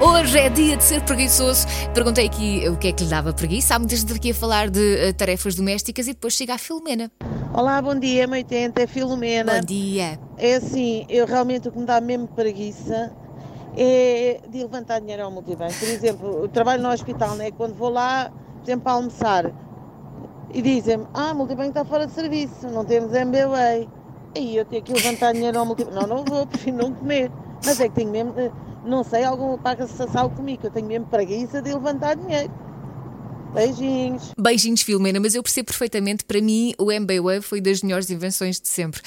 Hoje é dia de ser preguiçoso. Perguntei aqui o que é que lhe dava preguiça. Há muita gente aqui a falar de uh, tarefas domésticas e depois chega a Filomena. Olá, bom dia, 80 é Filomena. Bom dia. É assim, eu realmente o que me dá mesmo preguiça é de levantar dinheiro ao multibanco. Por exemplo, eu trabalho no hospital, né? quando vou lá, por exemplo, para almoçar, e dizem-me, ah, o multibanco está fora de serviço, não temos MBA. Aí eu tenho que levantar dinheiro ao multibanco. Não, não vou, prefiro não comer. Mas é que tenho mesmo, eh, não sei, algum paga-se sal comigo, eu tenho mesmo preguiça de levantar dinheiro. Beijinhos. Beijinhos, Filomena, mas eu percebo perfeitamente, para mim o MBWay foi das melhores invenções de sempre.